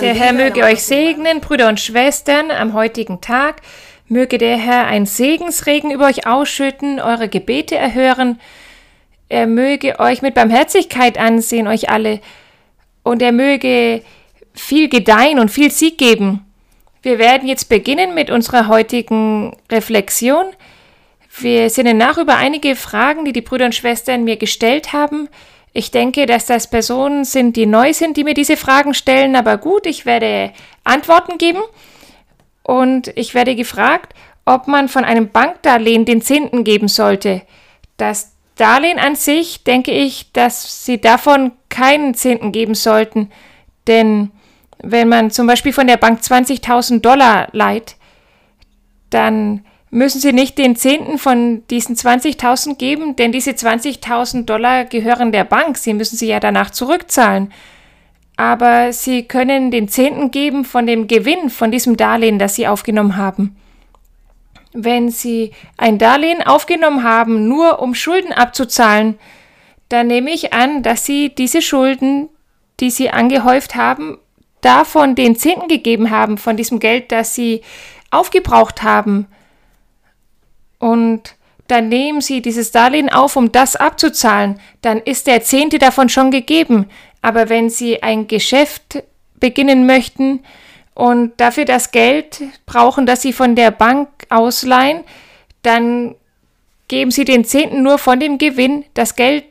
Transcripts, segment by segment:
Der Herr möge euch segnen, Brüder und Schwestern, am heutigen Tag. Möge der Herr ein Segensregen über euch ausschütten, eure Gebete erhören. Er möge euch mit Barmherzigkeit ansehen, euch alle. Und er möge viel gedeihen und viel Sieg geben. Wir werden jetzt beginnen mit unserer heutigen Reflexion. Wir sinnen nach über einige Fragen, die die Brüder und Schwestern mir gestellt haben. Ich denke, dass das Personen sind, die neu sind, die mir diese Fragen stellen, aber gut, ich werde Antworten geben und ich werde gefragt, ob man von einem Bankdarlehen den Zehnten geben sollte. Das Darlehen an sich denke ich, dass Sie davon keinen Zehnten geben sollten, denn wenn man zum Beispiel von der Bank 20.000 Dollar leiht, dann müssen Sie nicht den Zehnten von diesen 20.000 geben, denn diese 20.000 Dollar gehören der Bank. Sie müssen sie ja danach zurückzahlen. Aber Sie können den Zehnten geben von dem Gewinn von diesem Darlehen, das Sie aufgenommen haben. Wenn Sie ein Darlehen aufgenommen haben, nur um Schulden abzuzahlen, dann nehme ich an, dass Sie diese Schulden, die Sie angehäuft haben, davon den Zehnten gegeben haben, von diesem Geld, das Sie aufgebraucht haben und dann nehmen Sie dieses Darlehen auf, um das abzuzahlen, dann ist der Zehnte davon schon gegeben. Aber wenn Sie ein Geschäft beginnen möchten und dafür das Geld brauchen, das Sie von der Bank ausleihen, dann geben Sie den Zehnten nur von dem Gewinn das Geld,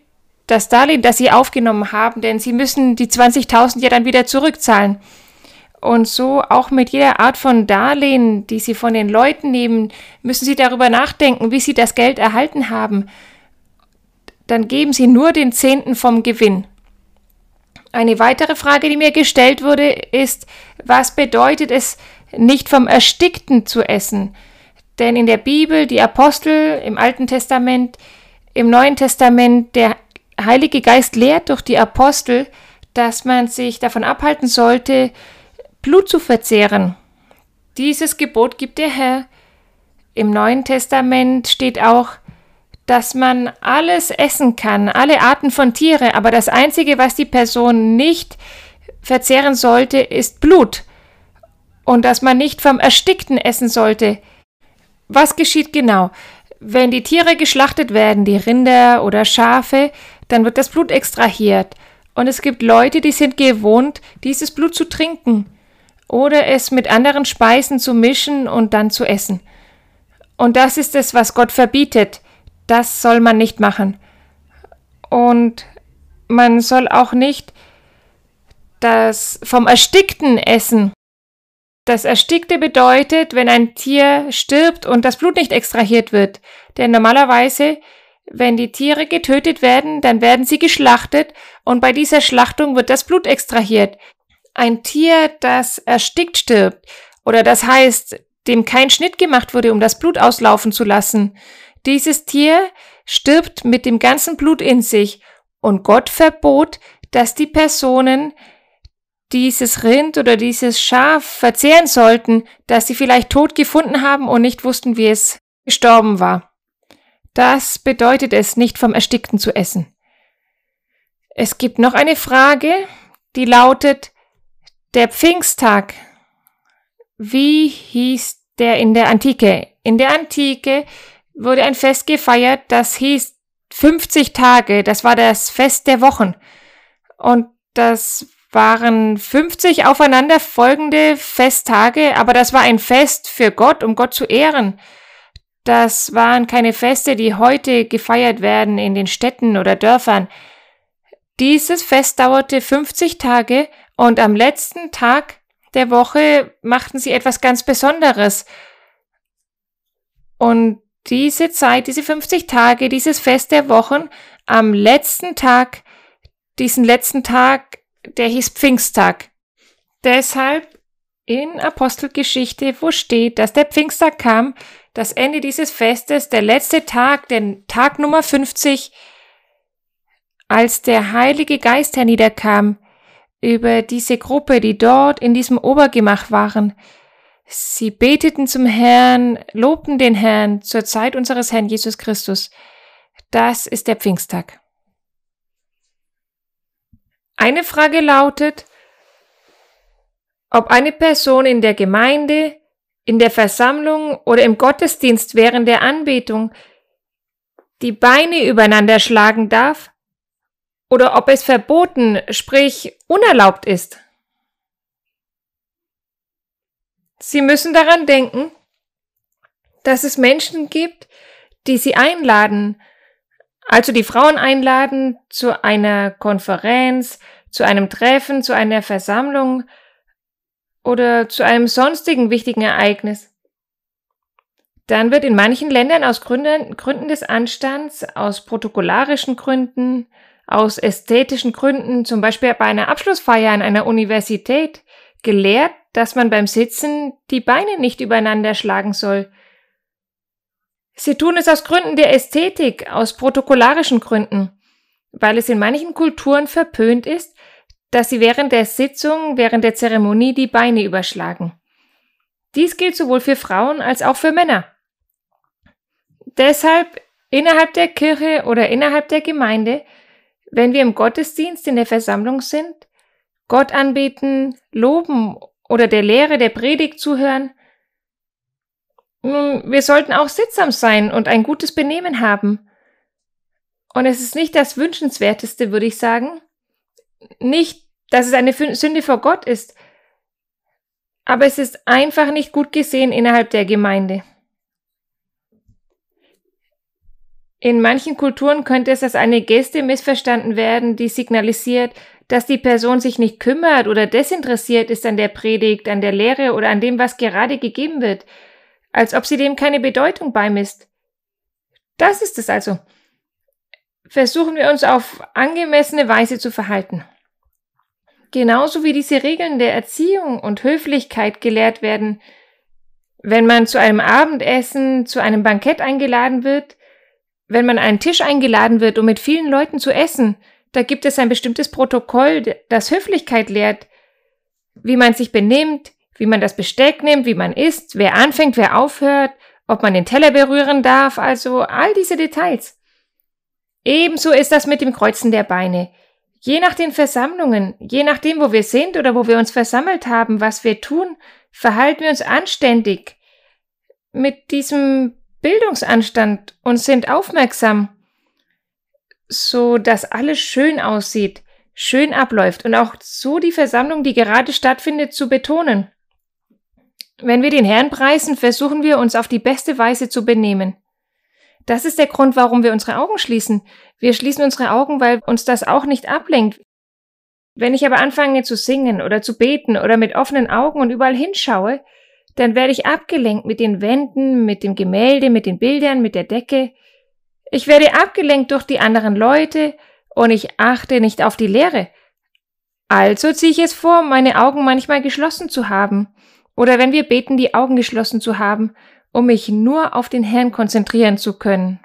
das Darlehen, das Sie aufgenommen haben, denn Sie müssen die 20.000 ja dann wieder zurückzahlen. Und so auch mit jeder Art von Darlehen, die Sie von den Leuten nehmen, müssen Sie darüber nachdenken, wie Sie das Geld erhalten haben. Dann geben Sie nur den Zehnten vom Gewinn. Eine weitere Frage, die mir gestellt wurde, ist, was bedeutet es, nicht vom Erstickten zu essen? Denn in der Bibel, die Apostel im Alten Testament, im Neuen Testament, der Heilige Geist lehrt durch die Apostel, dass man sich davon abhalten sollte, Blut zu verzehren. Dieses Gebot gibt der Herr. Im Neuen Testament steht auch, dass man alles essen kann, alle Arten von Tiere, aber das Einzige, was die Person nicht verzehren sollte, ist Blut. Und dass man nicht vom Erstickten essen sollte. Was geschieht genau? Wenn die Tiere geschlachtet werden, die Rinder oder Schafe, dann wird das Blut extrahiert. Und es gibt Leute, die sind gewohnt, dieses Blut zu trinken oder es mit anderen Speisen zu mischen und dann zu essen. Und das ist es, was Gott verbietet. Das soll man nicht machen. Und man soll auch nicht das vom Erstickten essen. Das Erstickte bedeutet, wenn ein Tier stirbt und das Blut nicht extrahiert wird. Denn normalerweise, wenn die Tiere getötet werden, dann werden sie geschlachtet und bei dieser Schlachtung wird das Blut extrahiert ein Tier, das erstickt stirbt, oder das heißt, dem kein Schnitt gemacht wurde, um das Blut auslaufen zu lassen, dieses Tier stirbt mit dem ganzen Blut in sich, und Gott verbot, dass die Personen dieses Rind oder dieses Schaf verzehren sollten, das sie vielleicht tot gefunden haben und nicht wussten, wie es gestorben war. Das bedeutet es, nicht vom Erstickten zu essen. Es gibt noch eine Frage, die lautet, der Pfingsttag. Wie hieß der in der Antike? In der Antike wurde ein Fest gefeiert, das hieß 50 Tage. Das war das Fest der Wochen. Und das waren 50 aufeinander folgende Festtage, aber das war ein Fest für Gott, um Gott zu ehren. Das waren keine Feste, die heute gefeiert werden in den Städten oder Dörfern. Dieses Fest dauerte 50 Tage und am letzten Tag der Woche machten sie etwas ganz Besonderes. Und diese Zeit, diese 50 Tage, dieses Fest der Wochen, am letzten Tag, diesen letzten Tag, der hieß Pfingsttag. Deshalb in Apostelgeschichte, wo steht, dass der Pfingsttag kam, das Ende dieses Festes, der letzte Tag, der Tag Nummer 50, als der Heilige Geist herniederkam, über diese Gruppe, die dort in diesem Obergemach waren. Sie beteten zum Herrn, lobten den Herrn zur Zeit unseres Herrn Jesus Christus. Das ist der Pfingsttag. Eine Frage lautet, ob eine Person in der Gemeinde, in der Versammlung oder im Gottesdienst während der Anbetung die Beine übereinander schlagen darf oder ob es verboten, sprich unerlaubt ist. Sie müssen daran denken, dass es Menschen gibt, die Sie einladen, also die Frauen einladen zu einer Konferenz, zu einem Treffen, zu einer Versammlung oder zu einem sonstigen wichtigen Ereignis. Dann wird in manchen Ländern aus Gründen, Gründen des Anstands, aus protokollarischen Gründen, aus ästhetischen Gründen, zum Beispiel bei einer Abschlussfeier an einer Universität, gelehrt, dass man beim Sitzen die Beine nicht übereinander schlagen soll. Sie tun es aus Gründen der Ästhetik, aus protokollarischen Gründen, weil es in manchen Kulturen verpönt ist, dass sie während der Sitzung, während der Zeremonie die Beine überschlagen. Dies gilt sowohl für Frauen als auch für Männer. Deshalb innerhalb der Kirche oder innerhalb der Gemeinde wenn wir im Gottesdienst in der Versammlung sind, Gott anbeten, loben oder der Lehre der Predigt zuhören, nun, wir sollten auch sittsam sein und ein gutes Benehmen haben. Und es ist nicht das Wünschenswerteste, würde ich sagen. Nicht, dass es eine Sünde vor Gott ist, aber es ist einfach nicht gut gesehen innerhalb der Gemeinde. In manchen Kulturen könnte es als eine Geste missverstanden werden, die signalisiert, dass die Person sich nicht kümmert oder desinteressiert ist an der Predigt, an der Lehre oder an dem, was gerade gegeben wird, als ob sie dem keine Bedeutung beimisst. Das ist es also. Versuchen wir uns auf angemessene Weise zu verhalten. Genauso wie diese Regeln der Erziehung und Höflichkeit gelehrt werden, wenn man zu einem Abendessen, zu einem Bankett eingeladen wird, wenn man einen Tisch eingeladen wird, um mit vielen Leuten zu essen, da gibt es ein bestimmtes Protokoll, das Höflichkeit lehrt, wie man sich benimmt, wie man das Besteck nimmt, wie man isst, wer anfängt, wer aufhört, ob man den Teller berühren darf, also all diese Details. Ebenso ist das mit dem Kreuzen der Beine. Je nach den Versammlungen, je nachdem, wo wir sind oder wo wir uns versammelt haben, was wir tun, verhalten wir uns anständig mit diesem Bildungsanstand und sind aufmerksam, so dass alles schön aussieht, schön abläuft und auch so die Versammlung, die gerade stattfindet, zu betonen. Wenn wir den Herrn preisen, versuchen wir uns auf die beste Weise zu benehmen. Das ist der Grund, warum wir unsere Augen schließen. Wir schließen unsere Augen, weil uns das auch nicht ablenkt. Wenn ich aber anfange zu singen oder zu beten oder mit offenen Augen und überall hinschaue, dann werde ich abgelenkt mit den Wänden, mit dem Gemälde, mit den Bildern, mit der Decke. Ich werde abgelenkt durch die anderen Leute und ich achte nicht auf die Lehre. Also ziehe ich es vor, meine Augen manchmal geschlossen zu haben oder wenn wir beten, die Augen geschlossen zu haben, um mich nur auf den Herrn konzentrieren zu können.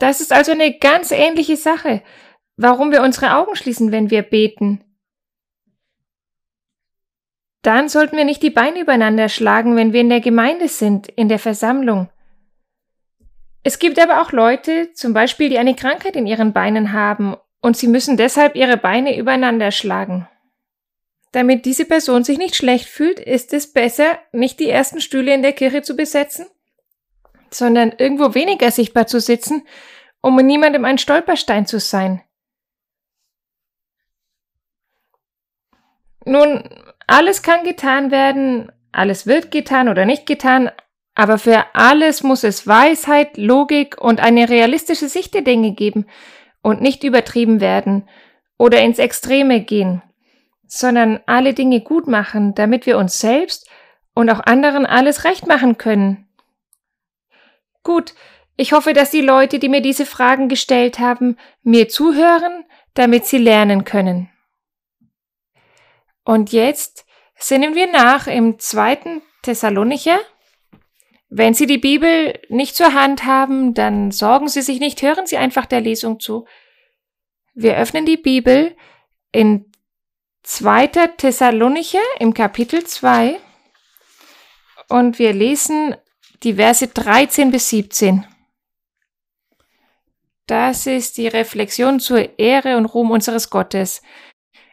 Das ist also eine ganz ähnliche Sache, warum wir unsere Augen schließen, wenn wir beten. Dann sollten wir nicht die Beine übereinander schlagen, wenn wir in der Gemeinde sind, in der Versammlung. Es gibt aber auch Leute, zum Beispiel, die eine Krankheit in ihren Beinen haben und sie müssen deshalb ihre Beine übereinander schlagen. Damit diese Person sich nicht schlecht fühlt, ist es besser, nicht die ersten Stühle in der Kirche zu besetzen, sondern irgendwo weniger sichtbar zu sitzen, um niemandem ein Stolperstein zu sein. Nun, alles kann getan werden, alles wird getan oder nicht getan, aber für alles muss es Weisheit, Logik und eine realistische Sicht der Dinge geben und nicht übertrieben werden oder ins Extreme gehen, sondern alle Dinge gut machen, damit wir uns selbst und auch anderen alles recht machen können. Gut, ich hoffe, dass die Leute, die mir diese Fragen gestellt haben, mir zuhören, damit sie lernen können. Und jetzt sinnen wir nach im zweiten Thessalonicher. Wenn Sie die Bibel nicht zur Hand haben, dann sorgen Sie sich nicht, hören Sie einfach der Lesung zu. Wir öffnen die Bibel in 2. Thessalonicher im Kapitel 2 und wir lesen die Verse 13 bis 17. Das ist die Reflexion zur Ehre und Ruhm unseres Gottes.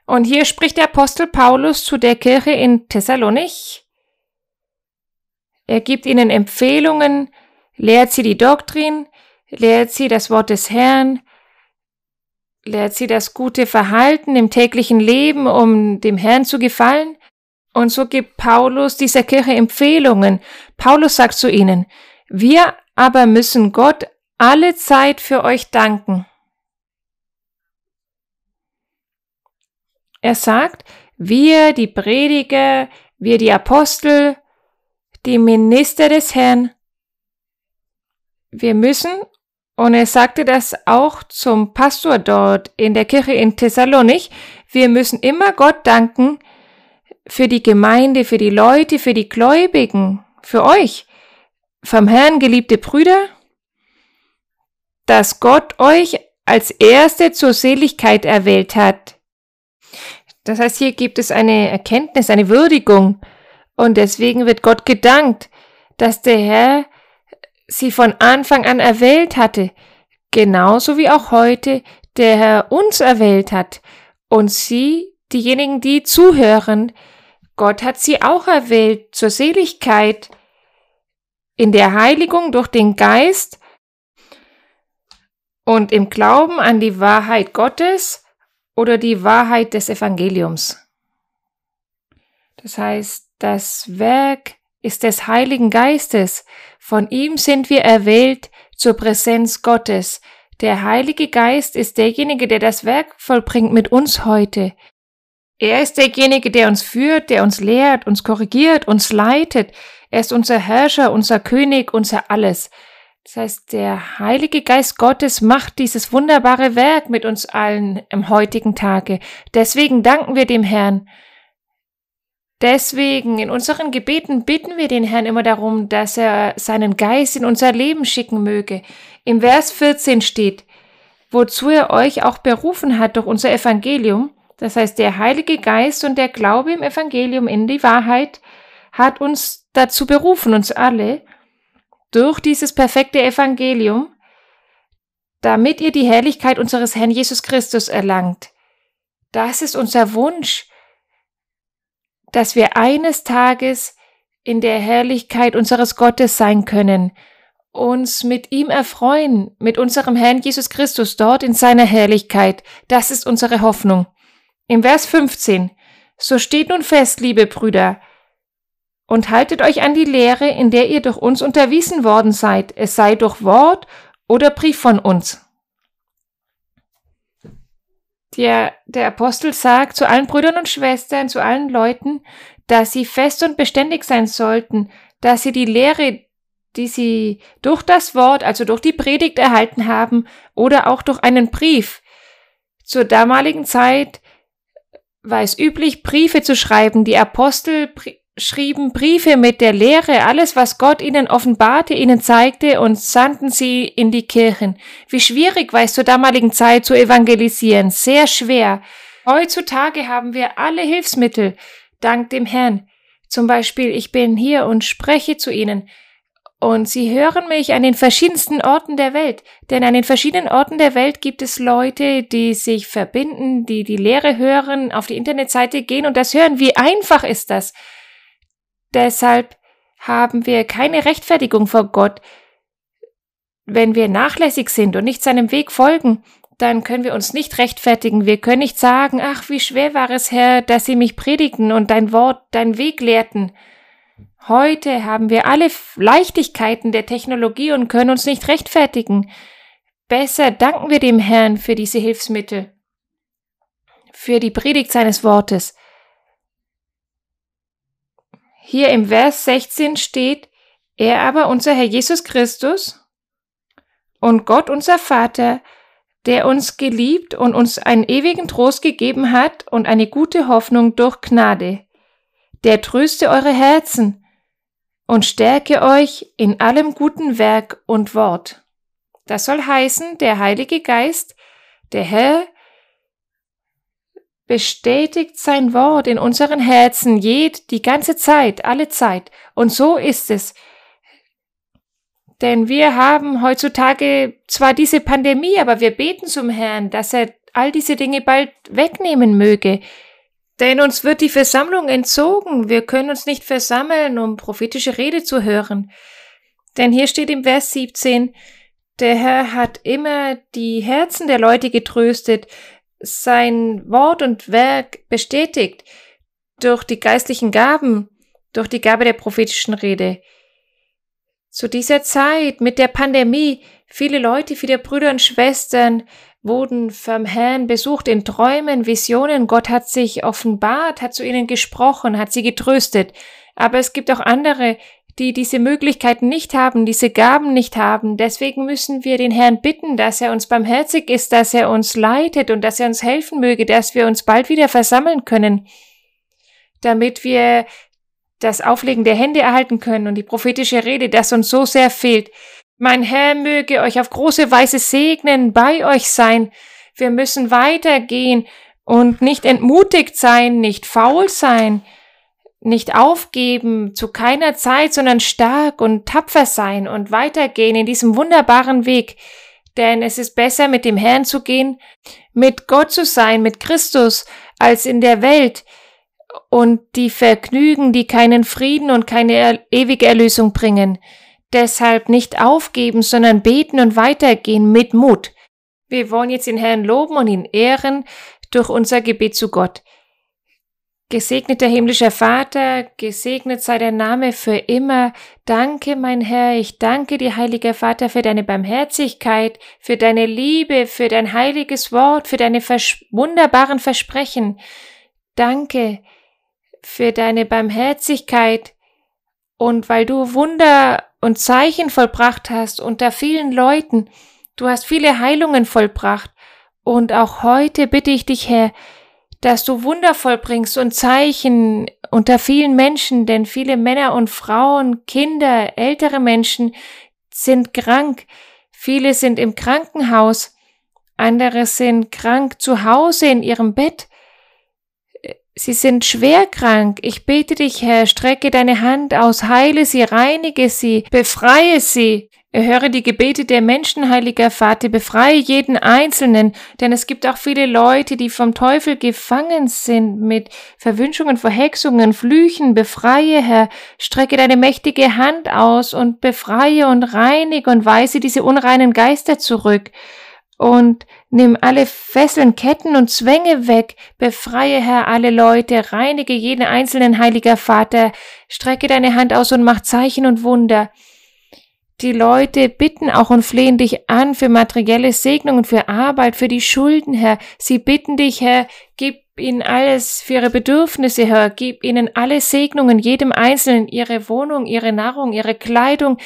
Und hier spricht der Apostel Paulus zu der Kirche in Thessalonich. Er gibt ihnen Empfehlungen, lehrt sie die Doktrin, lehrt sie das Wort des Herrn, lehrt sie das gute Verhalten im täglichen Leben, um dem Herrn zu gefallen. Und so gibt Paulus dieser Kirche Empfehlungen. Paulus sagt zu ihnen, wir aber müssen Gott alle Zeit für euch danken. Er sagt, wir, die Prediger, wir, die Apostel, die Minister des Herrn, wir müssen, und er sagte das auch zum Pastor dort in der Kirche in Thessalonich, wir müssen immer Gott danken für die Gemeinde, für die Leute, für die Gläubigen, für euch, vom Herrn geliebte Brüder, dass Gott euch als Erste zur Seligkeit erwählt hat. Das heißt, hier gibt es eine Erkenntnis, eine Würdigung. Und deswegen wird Gott gedankt, dass der Herr sie von Anfang an erwählt hatte, genauso wie auch heute der Herr uns erwählt hat. Und sie, diejenigen, die zuhören, Gott hat sie auch erwählt zur Seligkeit in der Heiligung durch den Geist und im Glauben an die Wahrheit Gottes oder die Wahrheit des Evangeliums. Das heißt, das Werk ist des Heiligen Geistes. Von ihm sind wir erwählt zur Präsenz Gottes. Der Heilige Geist ist derjenige, der das Werk vollbringt mit uns heute. Er ist derjenige, der uns führt, der uns lehrt, uns korrigiert, uns leitet. Er ist unser Herrscher, unser König, unser Alles. Das heißt, der Heilige Geist Gottes macht dieses wunderbare Werk mit uns allen im heutigen Tage. Deswegen danken wir dem Herrn. Deswegen in unseren Gebeten bitten wir den Herrn immer darum, dass er seinen Geist in unser Leben schicken möge. Im Vers 14 steht, wozu er euch auch berufen hat durch unser Evangelium, das heißt der Heilige Geist und der Glaube im Evangelium in die Wahrheit, hat uns dazu berufen, uns alle, durch dieses perfekte Evangelium, damit ihr die Herrlichkeit unseres Herrn Jesus Christus erlangt. Das ist unser Wunsch, dass wir eines Tages in der Herrlichkeit unseres Gottes sein können, uns mit ihm erfreuen, mit unserem Herrn Jesus Christus dort in seiner Herrlichkeit. Das ist unsere Hoffnung. Im Vers 15. So steht nun fest, liebe Brüder, und haltet euch an die Lehre, in der ihr durch uns unterwiesen worden seid, es sei durch Wort oder Brief von uns. Der, der Apostel sagt zu allen Brüdern und Schwestern, zu allen Leuten, dass sie fest und beständig sein sollten, dass sie die Lehre, die sie durch das Wort, also durch die Predigt erhalten haben oder auch durch einen Brief, zur damaligen Zeit war es üblich, Briefe zu schreiben. Die Apostel schrieben Briefe mit der Lehre, alles, was Gott ihnen offenbarte, ihnen zeigte und sandten sie in die Kirchen. Wie schwierig war es zur damaligen Zeit zu evangelisieren, sehr schwer. Heutzutage haben wir alle Hilfsmittel, dank dem Herrn. Zum Beispiel, ich bin hier und spreche zu Ihnen. Und Sie hören mich an den verschiedensten Orten der Welt. Denn an den verschiedenen Orten der Welt gibt es Leute, die sich verbinden, die die Lehre hören, auf die Internetseite gehen und das hören. Wie einfach ist das? Deshalb haben wir keine Rechtfertigung vor Gott. Wenn wir nachlässig sind und nicht seinem Weg folgen, dann können wir uns nicht rechtfertigen. Wir können nicht sagen, ach, wie schwer war es, Herr, dass Sie mich predigten und dein Wort, dein Weg lehrten. Heute haben wir alle Leichtigkeiten der Technologie und können uns nicht rechtfertigen. Besser danken wir dem Herrn für diese Hilfsmittel, für die Predigt seines Wortes. Hier im Vers 16 steht, er aber unser Herr Jesus Christus und Gott unser Vater, der uns geliebt und uns einen ewigen Trost gegeben hat und eine gute Hoffnung durch Gnade, der tröste eure Herzen und stärke euch in allem guten Werk und Wort. Das soll heißen, der Heilige Geist, der Herr, bestätigt sein Wort in unseren Herzen jed, die ganze Zeit, alle Zeit. Und so ist es. Denn wir haben heutzutage zwar diese Pandemie, aber wir beten zum Herrn, dass er all diese Dinge bald wegnehmen möge. Denn uns wird die Versammlung entzogen. Wir können uns nicht versammeln, um prophetische Rede zu hören. Denn hier steht im Vers 17, der Herr hat immer die Herzen der Leute getröstet, sein Wort und Werk bestätigt durch die geistlichen Gaben, durch die Gabe der prophetischen Rede. Zu dieser Zeit mit der Pandemie, viele Leute, viele Brüder und Schwestern wurden vom Herrn besucht in Träumen, Visionen. Gott hat sich offenbart, hat zu ihnen gesprochen, hat sie getröstet. Aber es gibt auch andere, die diese Möglichkeiten nicht haben, diese Gaben nicht haben. Deswegen müssen wir den Herrn bitten, dass er uns barmherzig ist, dass er uns leitet und dass er uns helfen möge, dass wir uns bald wieder versammeln können, damit wir das Auflegen der Hände erhalten können und die prophetische Rede, das uns so sehr fehlt. Mein Herr möge euch auf große Weise segnen, bei euch sein. Wir müssen weitergehen und nicht entmutigt sein, nicht faul sein, nicht aufgeben, zu keiner Zeit, sondern stark und tapfer sein und weitergehen in diesem wunderbaren Weg. Denn es ist besser, mit dem Herrn zu gehen, mit Gott zu sein, mit Christus, als in der Welt und die Vergnügen, die keinen Frieden und keine ewige Erlösung bringen. Deshalb nicht aufgeben, sondern beten und weitergehen mit Mut. Wir wollen jetzt den Herrn loben und ihn ehren durch unser Gebet zu Gott. Gesegneter himmlischer Vater, gesegnet sei dein Name für immer. Danke, mein Herr, ich danke dir, heiliger Vater, für deine Barmherzigkeit, für deine Liebe, für dein heiliges Wort, für deine vers wunderbaren Versprechen. Danke für deine Barmherzigkeit und weil du Wunder und Zeichen vollbracht hast unter vielen Leuten. Du hast viele Heilungen vollbracht. Und auch heute bitte ich dich, Herr, dass du Wunder vollbringst und Zeichen unter vielen Menschen, denn viele Männer und Frauen, Kinder, ältere Menschen sind krank. Viele sind im Krankenhaus. Andere sind krank zu Hause in ihrem Bett. Sie sind schwer krank. Ich bete dich, Herr, strecke deine Hand aus, heile sie, reinige sie, befreie sie. Erhöre die Gebete der Menschen, heiliger Vater, befreie jeden Einzelnen, denn es gibt auch viele Leute, die vom Teufel gefangen sind mit Verwünschungen, Verhexungen, Flüchen. Befreie, Herr, strecke deine mächtige Hand aus und befreie und reinige und weise diese unreinen Geister zurück. Und nimm alle Fesseln, Ketten und Zwänge weg. Befreie, Herr, alle Leute. Reinige jeden einzelnen, heiliger Vater. Strecke deine Hand aus und mach Zeichen und Wunder. Die Leute bitten auch und flehen dich an für materielle Segnungen, für Arbeit, für die Schulden, Herr. Sie bitten dich, Herr, gib ihnen alles für ihre Bedürfnisse, Herr. Gib ihnen alle Segnungen, jedem Einzelnen, ihre Wohnung, ihre Nahrung, ihre Kleidung.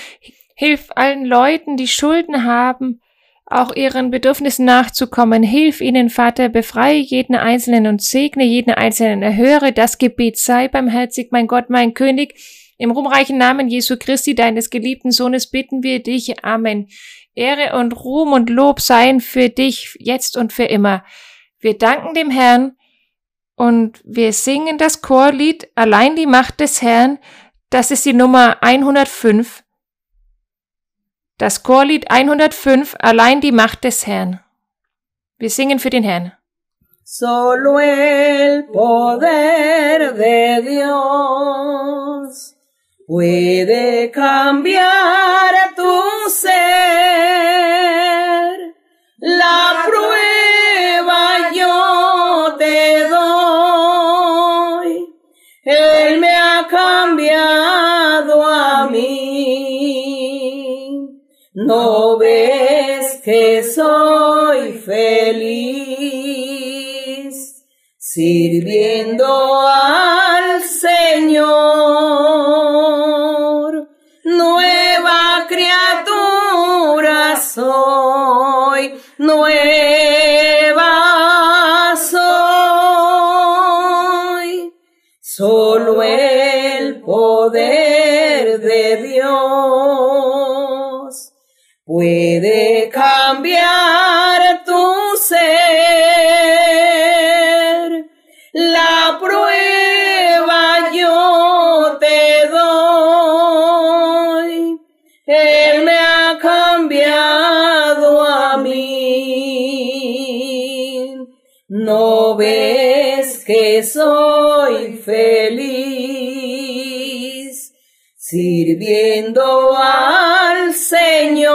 Hilf allen Leuten, die Schulden haben, auch ihren Bedürfnissen nachzukommen. Hilf ihnen, Vater, befreie jeden Einzelnen und segne jeden Einzelnen. Erhöre das Gebet. Sei barmherzig, mein Gott, mein König im ruhmreichen Namen Jesu Christi, deines geliebten Sohnes, bitten wir dich. Amen. Ehre und Ruhm und Lob seien für dich jetzt und für immer. Wir danken dem Herrn und wir singen das Chorlied Allein die Macht des Herrn. Das ist die Nummer 105. Das Chorlied 105, Allein die Macht des Herrn. Wir singen für den Herrn. Solo el poder de Dios puede cambiar tu ser. La prueba yo te doy. Él me ha cambiado a mí. No ves que soy feliz sirviendo criaturas son. Que soy feliz sirviendo al Señor.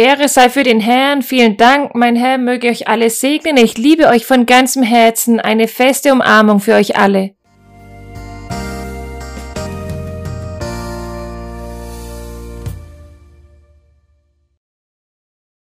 Ehre sei für den Herrn. Vielen Dank, mein Herr, möge euch alle segnen. Ich liebe euch von ganzem Herzen. Eine feste Umarmung für euch alle.